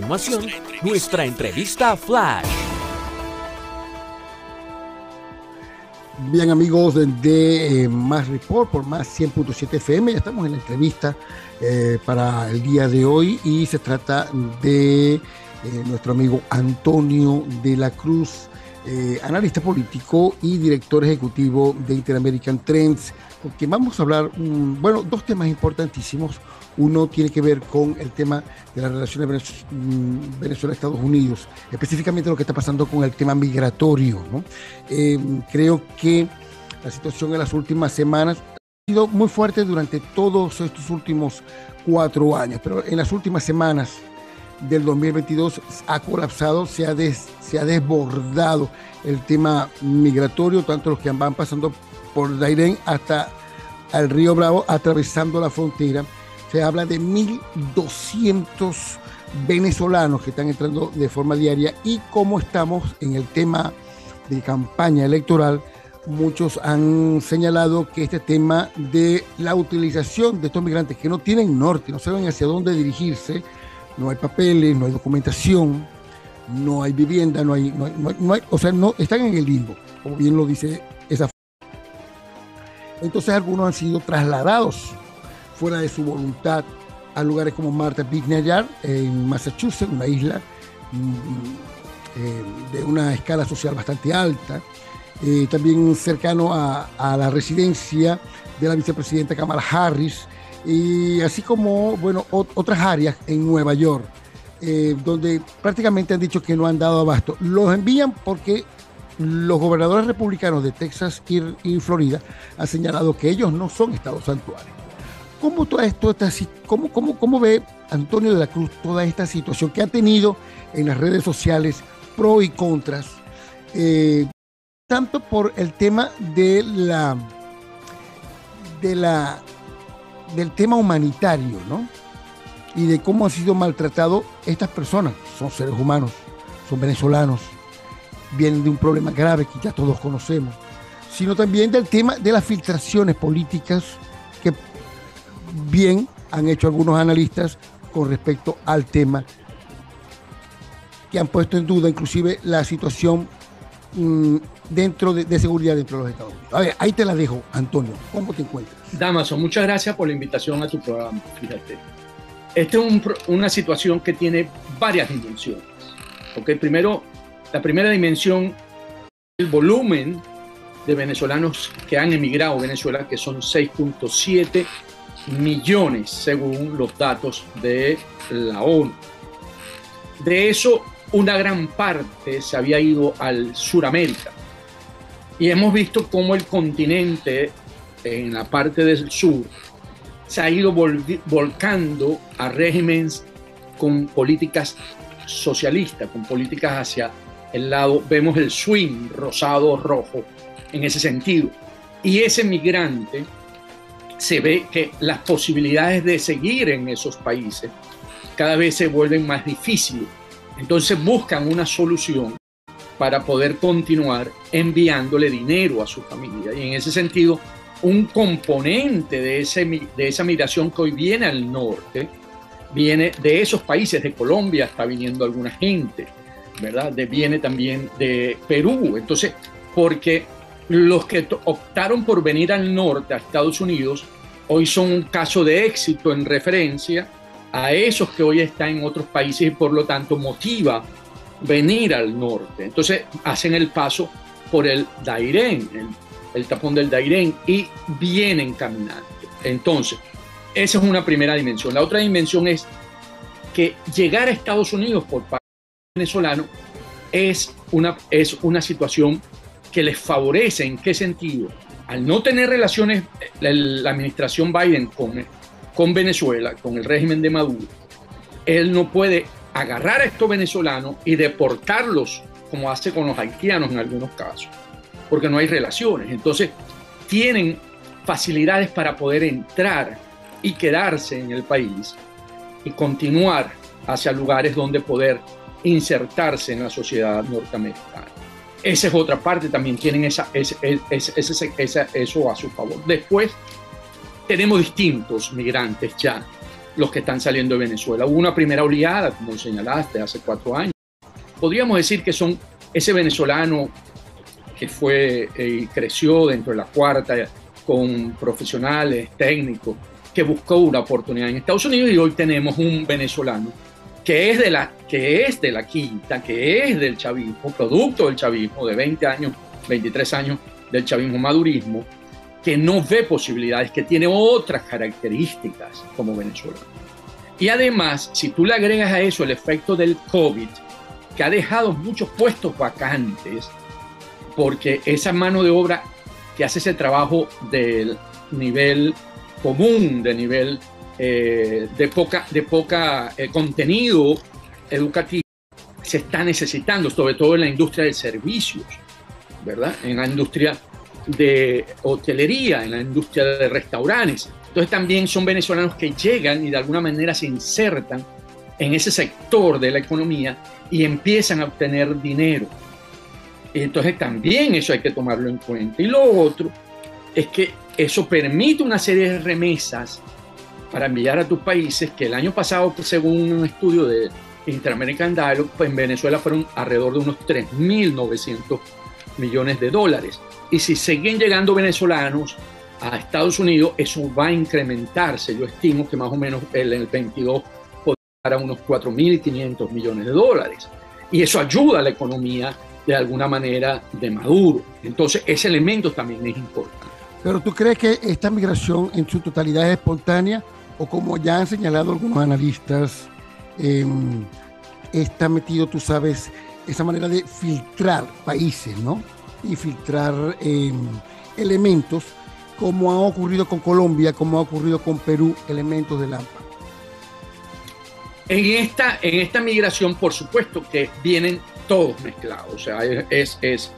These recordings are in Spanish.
nuestra entrevista Flash. Bien amigos de, eh, Más Report por Más 100.7 FM, ya estamos en la entrevista eh, para el día de hoy y se trata de eh, nuestro amigo Antonio de la Cruz, analista político y director ejecutivo de Interamerican Trends, porque vamos a hablar, bueno, dos temas importantísimos. Uno tiene que ver con el tema de las relaciones mm, Venezuela-Estados Unidos, específicamente lo que está pasando con el tema migratorio. Eh, creo que la situación en las últimas semanas ha sido muy fuerte durante todos estos últimos cuatro años, pero en las últimas semanas del 2022 ha colapsado, se ha, se ha desbordado el tema migratorio, tanto los que van pasando por Dairén hasta el río Bravo, atravesando la frontera se habla de 1.200 venezolanos que están entrando de forma diaria y como estamos en el tema de campaña electoral, muchos han señalado que este tema de la utilización de estos migrantes que no tienen norte, no saben hacia dónde dirigirse, no hay papeles, no hay documentación, no hay vivienda, no hay, no hay, o sea, no están en el limbo, como bien lo dice esa. Entonces algunos han sido trasladados fuera de su voluntad a lugares como Martha Vineyard en Massachusetts, una isla mm, eh, de una escala social bastante alta, eh, también cercano a, la residencia de la vicepresidenta Kamala Harris, y así como bueno, otras áreas en Nueva York, eh, donde prácticamente han dicho que no han dado abasto. Los envían porque los gobernadores republicanos de Texas y, y Florida han señalado que ellos no son estados santuarios. ¿Cómo todo esto, cómo, cómo, cómo ve Antonio de la Cruz toda esta situación que ha tenido en las redes sociales, pro y contras, eh, tanto por el tema de la, de la, del tema humanitario, ¿no? Y de cómo han sido maltratados estas personas. Son seres humanos, son venezolanos, vienen de un problema grave que ya todos conocemos, sino también del tema de las filtraciones políticas bien han hecho algunos analistas con respecto al tema que han puesto en duda inclusive la situación mm, dentro de, seguridad dentro de los Estados Unidos. A ver, ahí te la dejo, Antonio. ¿Cómo te encuentras? Damaso, muchas gracias por la invitación a tu programa. Fíjate, esta es una situación que tiene varias dimensiones. Okay, primero, la primera dimensión, el volumen de venezolanos que han emigrado a Venezuela, que son 6.7 millones según los datos de la ONU. De eso, una gran parte se había ido al Suramérica. Y hemos visto cómo el continente, en la parte del sur, se ha ido volcando a regímenes con políticas socialistas, con políticas hacia el lado, vemos el swing rosado-rojo en ese sentido. Y ese migrante se ve que las posibilidades de seguir en esos países cada vez se vuelven más difíciles. Entonces buscan una solución para poder continuar enviándole dinero a su familia. Y en ese sentido, un componente de, ese, de esa migración que hoy viene al norte, viene de esos países, de Colombia está viniendo alguna gente, ¿verdad? De, viene también de Perú. Entonces, porque los que optaron por venir al norte, a Estados Unidos, hoy son un caso de éxito en referencia a esos que hoy están en otros países y por lo tanto motiva venir al norte. Entonces hacen el paso por el Dairén, el, tapón del Dairén, y vienen caminando. Entonces, esa es una primera dimensión. La otra dimensión es que llegar a Estados Unidos por parte venezolano es una, es una situación que les favorece. ¿En qué sentido? Al no tener relaciones la, administración Biden con, con Venezuela, con el régimen de Maduro, él no puede agarrar a estos venezolanos y deportarlos como hace con los haitianos en algunos casos, porque no hay relaciones. Entonces, tienen facilidades para poder entrar y quedarse en el país y continuar hacia lugares donde poder insertarse en la sociedad norteamericana. Esa es otra parte, también tienen esa, ese, eso a su favor. Después tenemos distintos migrantes ya los que están saliendo de Venezuela. Hubo una primera oleada, como señalaste, hace cuatro años. Podríamos decir que son ese venezolano que fue eh, y creció dentro de la cuarta con profesionales, técnicos, que buscó una oportunidad en Estados Unidos y hoy tenemos un venezolano que es de la, que es de la quinta, que es del chavismo, producto del chavismo, de 20 años, 23 años del chavismo madurismo, que no ve posibilidades, que tiene otras características como Venezuela. Y además, si tú le agregas a eso el efecto del COVID, que ha dejado muchos puestos vacantes, porque esa mano de obra que hace ese trabajo del nivel común, de nivel eh, de poca, de poca eh, contenido educativo, se está necesitando, sobre todo en la industria de servicios, ¿verdad? En la industria de hotelería, en la industria de restaurantes. Entonces también son venezolanos que llegan y de alguna manera se insertan en ese sector de la economía y empiezan a obtener dinero. Entonces también eso hay que tomarlo en cuenta. Y lo otro es que eso permite una serie de remesas para enviar a tus países que el año pasado, según un estudio de Interamerican Dialogue, pues en Venezuela fueron alrededor de unos 3.900 millones de dólares. Y si siguen llegando venezolanos a Estados Unidos, eso va a incrementarse. Yo estimo que más o menos en el 22 podrá llegar a unos 4.500 millones de dólares. Y eso ayuda a la economía de alguna manera de Maduro. Entonces, ese elemento también es importante. Pero tú crees que esta migración en su totalidad es espontánea o como ya han señalado algunos analistas, em, está metido, tú sabes, esa manera de filtrar países, ¿no? y filtrar em, elementos, como ha ocurrido con Colombia, como ha ocurrido con Perú, elementos del AMPA. En esta, en esta migración, por supuesto que vienen todos mezclados, o sea, es, es,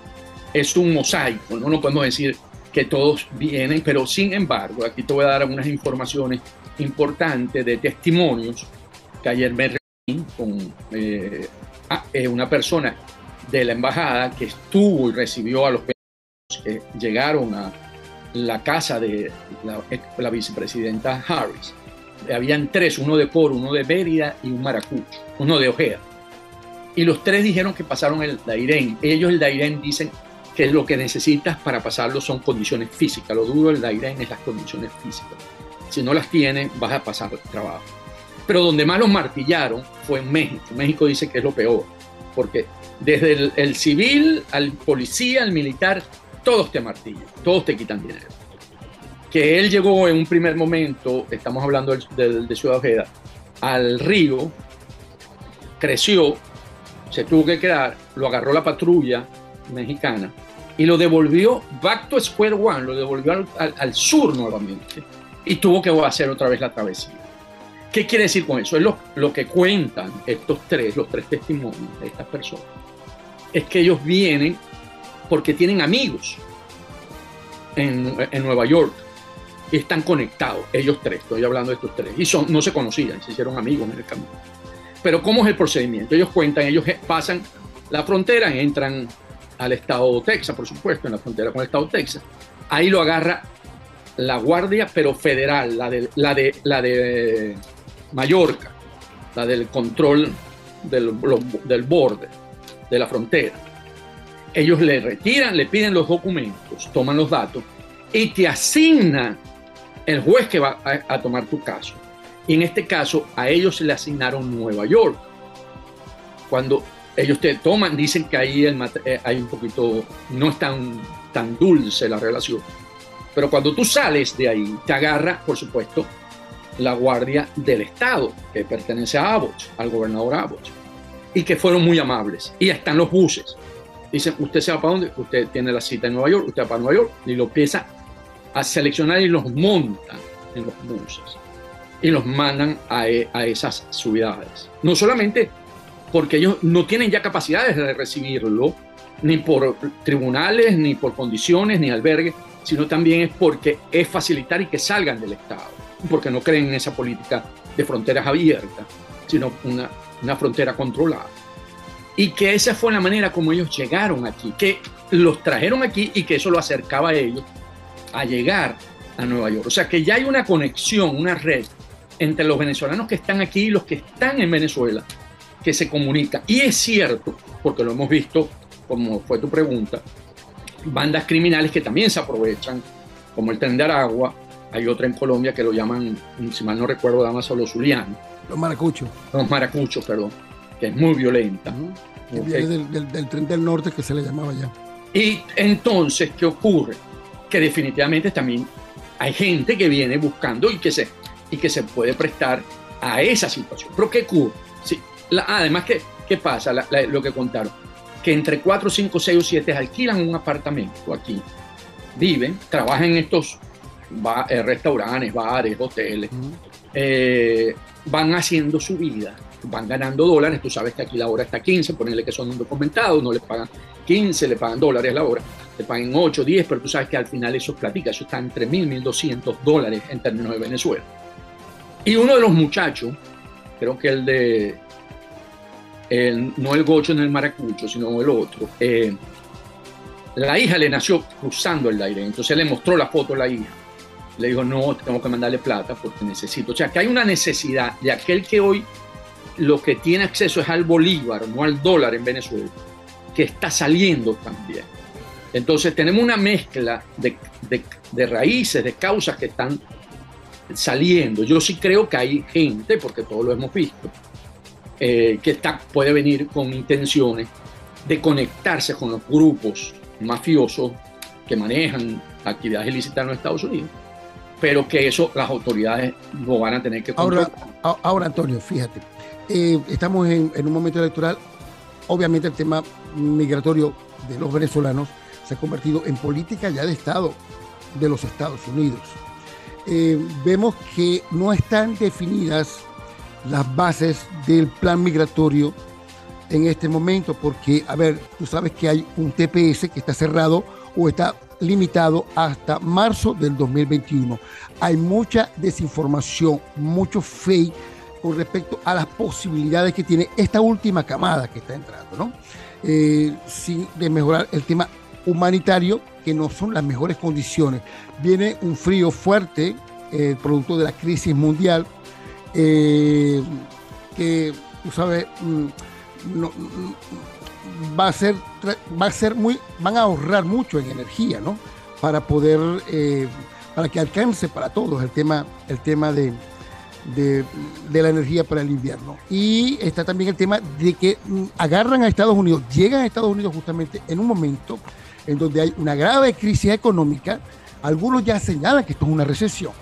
es un mosaico, ¿no? no podemos decir que todos vienen, pero sin embargo, aquí te voy a dar algunas informaciones importantes de testimonios que ayer me reuní con eh, ah, una persona de la embajada que estuvo y recibió a los que llegaron a la casa de la, vicepresidenta Harris. Habían tres, uno de Coro, uno de Mérida y un Maracucho, uno de Ojeda. Y los tres dijeron que pasaron el Dairén. Ellos, el Dairén, dicen que lo que necesitas para pasarlo son condiciones físicas. Lo duro del Dairén es las condiciones físicas. Si no las tienes, vas a pasar trabajo. Pero donde más los martillaron fue en México. México dice que es lo peor, porque desde el, civil al policía, al militar, todos te martillan, todos te quitan dinero. Que él llegó en un primer momento, estamos hablando de, Ciudad Ojeda, al río, creció, se tuvo que quedar, lo agarró la patrulla mexicana y lo devolvió back to square one, lo devolvió al, sur nuevamente y tuvo que hacer otra vez la travesía. ¿Qué quiere decir con eso? Es lo, que cuentan estos tres, los tres testimonios de estas personas es que ellos vienen porque tienen amigos en, Nueva York y están conectados, ellos tres, estoy hablando de estos tres, y son, no se conocían, se hicieron amigos en el camino. Pero ¿cómo es el procedimiento? Ellos cuentan, ellos pasan la frontera, entran al estado de Texas, por supuesto, en la frontera con el estado de Texas. Ahí lo agarra la guardia, pero federal, la de, la de, la de Mallorca, la del control del, del borde de la frontera. Ellos le retiran, le piden los documentos, toman los datos y te asignan el juez que va a, tomar tu caso. Y en este caso a ellos le asignaron Nueva York. Cuando ellos te toman, dicen que ahí eh, hay un poquito, no es tan, tan dulce la relación. Pero cuando tú sales de ahí, te agarra, por supuesto, la guardia del Estado, que pertenece a Abbott, al gobernador Abbott y que fueron muy amables. Y están los buses. Dicen, ¿usted se va para dónde? Usted tiene la cita en Nueva York, usted va para Nueva York y lo empieza a seleccionar y los montan en los buses y los mandan a, e, esas ciudades. No solamente porque ellos no tienen ya capacidades de recibirlo, ni por tribunales, ni por condiciones, ni albergues, sino también es porque es facilitar y que salgan del Estado, porque no creen en esa política de fronteras abiertas, sino una una frontera controlada. Y que esa fue la manera como ellos llegaron aquí, que los trajeron aquí y que eso lo acercaba a ellos a llegar a Nueva York. O sea que ya hay una conexión, una red entre los venezolanos que están aquí y los que están en Venezuela, que se comunica. Y es cierto, porque lo hemos visto, como fue tu pregunta, bandas criminales que también se aprovechan, como el Tren de Aragua, hay otra en Colombia que lo llaman, si mal no recuerdo, damas a los Zulianos. Los maracuchos. Los maracuchos, perdón, que es muy violenta. del, tren del norte que se le llamaba ya. Y entonces, ¿qué ocurre? Que definitivamente también hay gente que viene buscando y que se, y que se puede prestar a esa situación. Pero ¿qué ocurre? Sí, además, ¿qué, qué pasa? lo que contaron. Que entre 4, 5, 6 o 7 alquilan un apartamento aquí, viven, trabajan en estos eh, restaurantes, bares, hoteles, eh, van haciendo su vida, van ganando dólares, tú sabes que aquí la hora está 15, ponerle que son indocumentados, no les pagan 15, le pagan dólares la hora, le pagan 8, 10, pero tú sabes que al final eso platica, eso está entre 1.000, 1.200 dólares en términos de Venezuela. Y uno de los muchachos, creo que el de, no el gocho en el maracucho, sino el otro, eh, la hija le nació cruzando el aire, entonces le mostró la foto a la hija le digo, no, tengo que mandarle plata porque necesito. O sea, que hay una necesidad de aquel que hoy lo que tiene acceso es al bolívar, no al dólar en Venezuela, que está saliendo también. Entonces tenemos una mezcla de, de, raíces, de causas que están saliendo. Yo sí creo que hay gente, porque todos lo hemos visto, eh, que está, puede venir con intenciones de conectarse con los grupos mafiosos que manejan actividades ilícitas en los Estados Unidos pero que eso las autoridades lo van a tener que controlar. Ahora, ahora Antonio, fíjate, eh, estamos en, un momento electoral, obviamente el tema migratorio de los venezolanos se ha convertido en política ya de Estado de los Estados Unidos. Eh, vemos que no están definidas las bases del plan migratorio en este momento, porque, a ver, tú sabes que hay un TPS que está cerrado o está limitado hasta marzo del 2021. Hay mucha desinformación, mucho fake con respecto a las posibilidades que tiene esta última camada que está entrando, ¿no? Eh, sin de mejorar el tema humanitario, que no son las mejores condiciones. Viene un frío fuerte, eh, producto de la crisis mundial, eh, que, tú sabes, mm, no, va a ser, va a ser muy, van a ahorrar mucho en energía, ¿no? Para poder, eh, para que alcance para todos el tema, el tema de, de, la energía para el invierno. Y está también el tema de que mm, agarran a Estados Unidos, llegan a Estados Unidos justamente en un momento en donde hay una grave crisis económica. Algunos ya señalan que esto es una recesión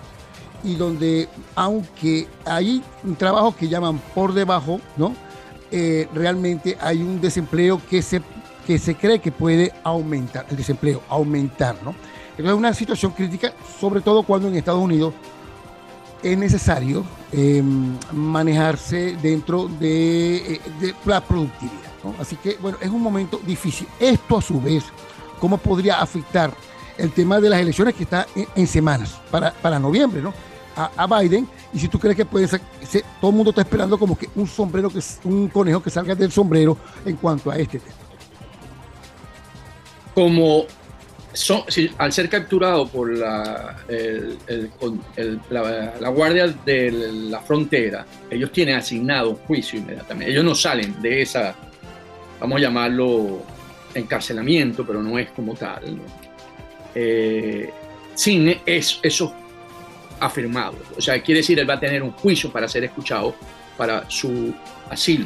y donde aunque hay un trabajo que llaman por debajo, ¿no? Eh, realmente hay un desempleo que se, que se cree que puede aumentar, el desempleo, aumentar, ¿no? Entonces es una situación crítica, sobre todo cuando en Estados Unidos es necesario em, manejarse dentro de, eh, la productividad. Así que, bueno, es un momento difícil. Esto a su vez, ¿cómo podría afectar el tema de las elecciones que está en, semanas para, para noviembre, ¿no? A, Biden y si tú crees que puede ser, todo el mundo está esperando como que un sombrero, que un conejo que salga del sombrero en cuanto a este tema. Como al ser capturado por la, la, Guardia de la Frontera, ellos tienen asignado juicio inmediatamente. Ellos no salen de esa, vamos a llamarlo encarcelamiento, pero no es como tal. Eh, sin esos afirmado. O sea, quiere decir, él va a tener un juicio para ser escuchado para su asilo.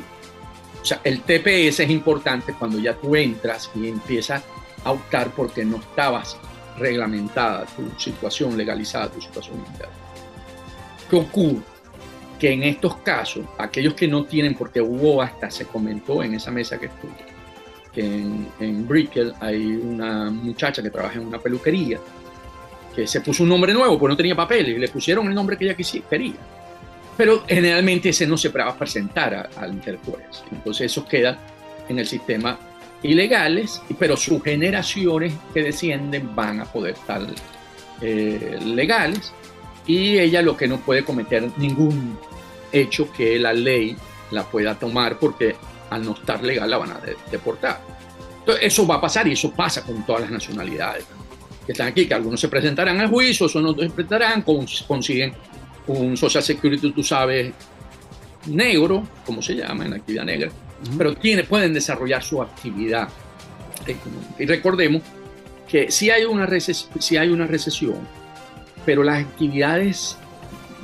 O sea, el TPS es importante cuando ya tú entras y empiezas a optar porque no estabas reglamentada tu situación, legalizada tu situación interna. ¿Qué ocurre? Que en estos casos, aquellos que no tienen, porque hubo hasta, se comentó en esa mesa que estuve, que en, en Brickell hay una muchacha que trabaja en una peluquería que se puso un nombre nuevo, pues no tenía papel y le pusieron el nombre que ella quería. Pero generalmente ese no se va a presentar al interjuez. Entonces esos quedan en el sistema ilegales, pero sus generaciones que descienden van a poder estar eh, legales y ella lo que no puede cometer ningún hecho que la ley la pueda tomar porque al no estar legal la van a deportar. Entonces eso va a pasar y eso pasa con todas las nacionalidades que están aquí, que algunos se presentarán al juicio, otros no se presentarán, consiguen un Social Security, tú sabes, negro, como se llama en la actividad negra, pero tiene, pueden desarrollar su actividad Y recordemos que si hay una, si hay una recesión, pero las actividades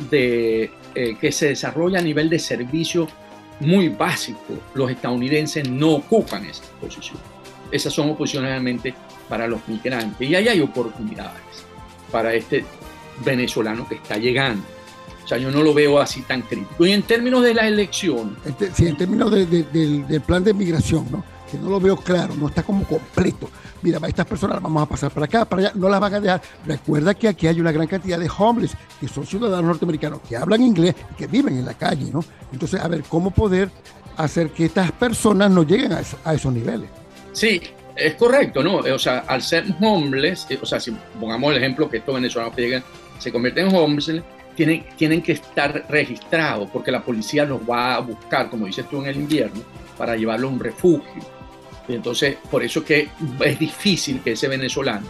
de, eh, que se desarrollan a nivel de servicio muy básico, los estadounidenses no ocupan esa posición. Esas son oposiciones realmente para los migrantes. Y ahí hay oportunidades para este venezolano que está llegando. O sea, yo no lo veo así tan crítico. Y en términos de la elección. Sí, en términos del, plan de migración, ¿no? Que no lo veo claro, no está como completo. Mira, estas personas las vamos a pasar para acá, para allá, no las van a dejar. Recuerda que aquí hay una gran cantidad de homeless, que son ciudadanos norteamericanos, que hablan inglés y que viven en la calle, ¿no? Entonces, a ver, ¿cómo poder hacer que estas personas no lleguen a, a esos niveles? Sí, es correcto, ¿no? O sea, al ser homeless, eh, o sea, si pongamos el ejemplo que estos venezolanos que llegan se convierten en homeless, tienen, tienen que estar registrados porque la policía los va a buscar, como dices tú, en el invierno, para llevarlos a un refugio. entonces, por eso que es difícil que ese venezolano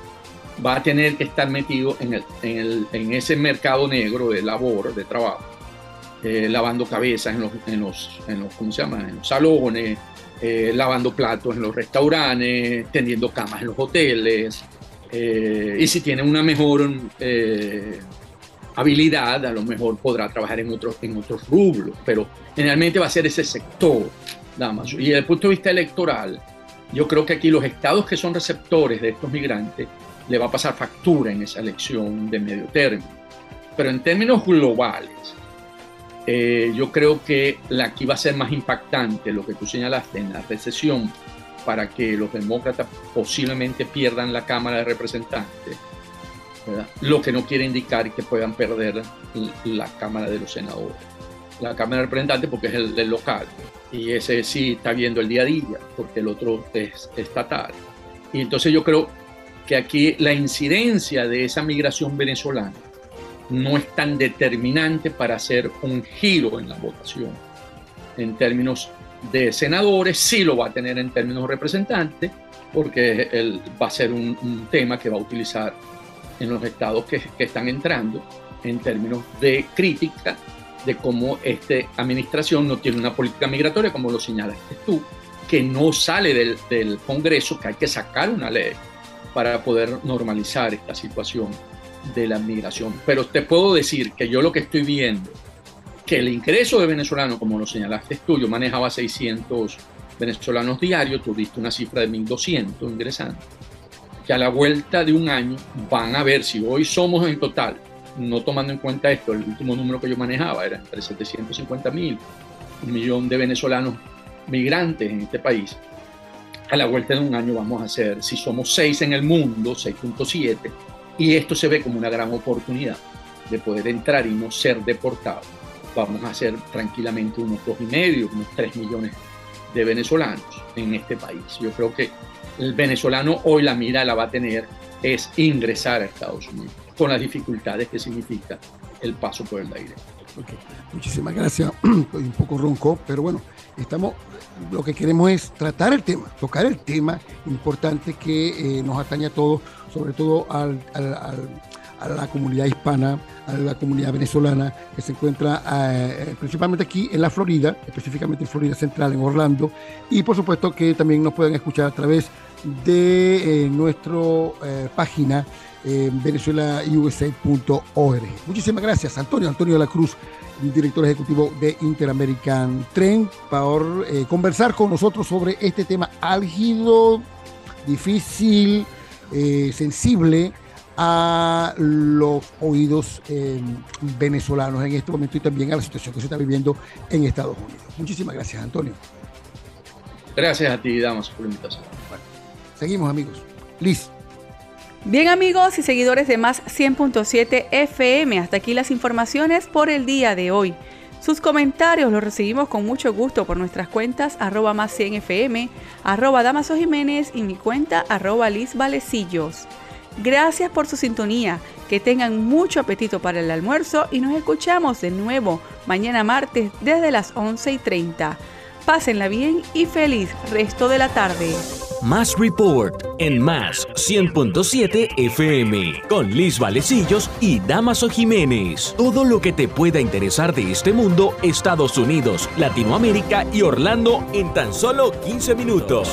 va a tener que estar metido en, el, en, el, en ese mercado negro de labor, de trabajo, eh, lavando cabezas en los, en los, en los, ¿cómo se llama? En los salones, eh, lavando platos en los restaurantes, tendiendo camas en los hoteles. Eh, y si tiene una mejor eh, habilidad, a lo mejor podrá trabajar en otros, en otros rubros, pero generalmente va a ser ese sector. Nada Y desde el punto de vista electoral, yo creo que aquí los estados que son receptores de estos migrantes le va a pasar factura en esa elección de medio término. Pero en términos globales, eh, yo creo que la, aquí va a ser más impactante lo que tú señalaste en la recesión para que los demócratas posiblemente pierdan la Cámara de Representantes, lo que no quiere indicar que puedan perder la Cámara de los Senadores. La Cámara de Representantes porque es el, local y ese sí está viendo el día a día porque el otro es estatal. Y entonces yo creo que aquí la incidencia de esa migración venezolana no es tan determinante para hacer un giro en la votación. En términos de senadores, sí lo va a tener en términos representantes, porque él va a ser un, tema que va a utilizar en los estados que, están entrando en términos de crítica de cómo esta administración no tiene una política migratoria, como lo señalaste tú, que no sale del Congreso, que hay que sacar una ley para poder normalizar esta situación de la migración. Pero te puedo decir que yo lo que estoy viendo, que el ingreso de venezolanos, como lo señalaste tú, yo manejaba 600 venezolanos diarios, tú diste una cifra de 1.200 ingresando, que a la vuelta de un año van a ver si hoy somos en total, no tomando en cuenta esto, el último número que yo manejaba era entre 750 mil, un millón de venezolanos migrantes en este país. A la vuelta de un año vamos a ser, si somos 6 en el mundo, 6.7, y esto se ve como una gran oportunidad de poder entrar y no ser deportado. Vamos a ser tranquilamente unos dos y medio, unos tres millones de venezolanos en este país. Yo creo que el venezolano hoy la mira la va a tener es ingresar a Estados Unidos, con las dificultades que significa el paso por el aire. Muchísimas gracias. Estoy un poco ronco, pero bueno, estamos, lo que queremos es tratar el tema, tocar el tema importante que eh, nos atañe a todos sobre todo a la comunidad hispana, a la comunidad venezolana que se encuentra eh, principalmente aquí en la Florida, específicamente en Florida Central, en Orlando, y por supuesto que también nos pueden escuchar a través de eh, nuestra eh, página venezuelausa.org. Muchísimas gracias, Antonio, Antonio de la Cruz, director ejecutivo de Interamerican Trend, por conversar con nosotros sobre este tema álgido, difícil, eh, sensible a los oídos eh, venezolanos en este momento y también a la situación que se está viviendo en Estados Unidos. Muchísimas gracias, Antonio. Gracias a ti, Damas, por la invitación. seguimos, amigos. Liz. Bien amigos y seguidores de Más 100.7 FM, hasta aquí las informaciones por el día de hoy. Sus comentarios los recibimos con mucho gusto por nuestras cuentas arroba más 100 FM, arroba Damaso Jiménez y mi cuenta arroba Liz Valecillos. Gracias por su sintonía, que tengan mucho apetito para el almuerzo y nos escuchamos de nuevo mañana martes desde las 11 y 30. Pásenla bien y feliz resto de la tarde. Más Report en Más 100.7 FM con Liz Valecillos y Damaso Jiménez. Todo lo que te pueda interesar de este mundo, Estados Unidos, Latinoamérica y Orlando en tan solo 15 minutos.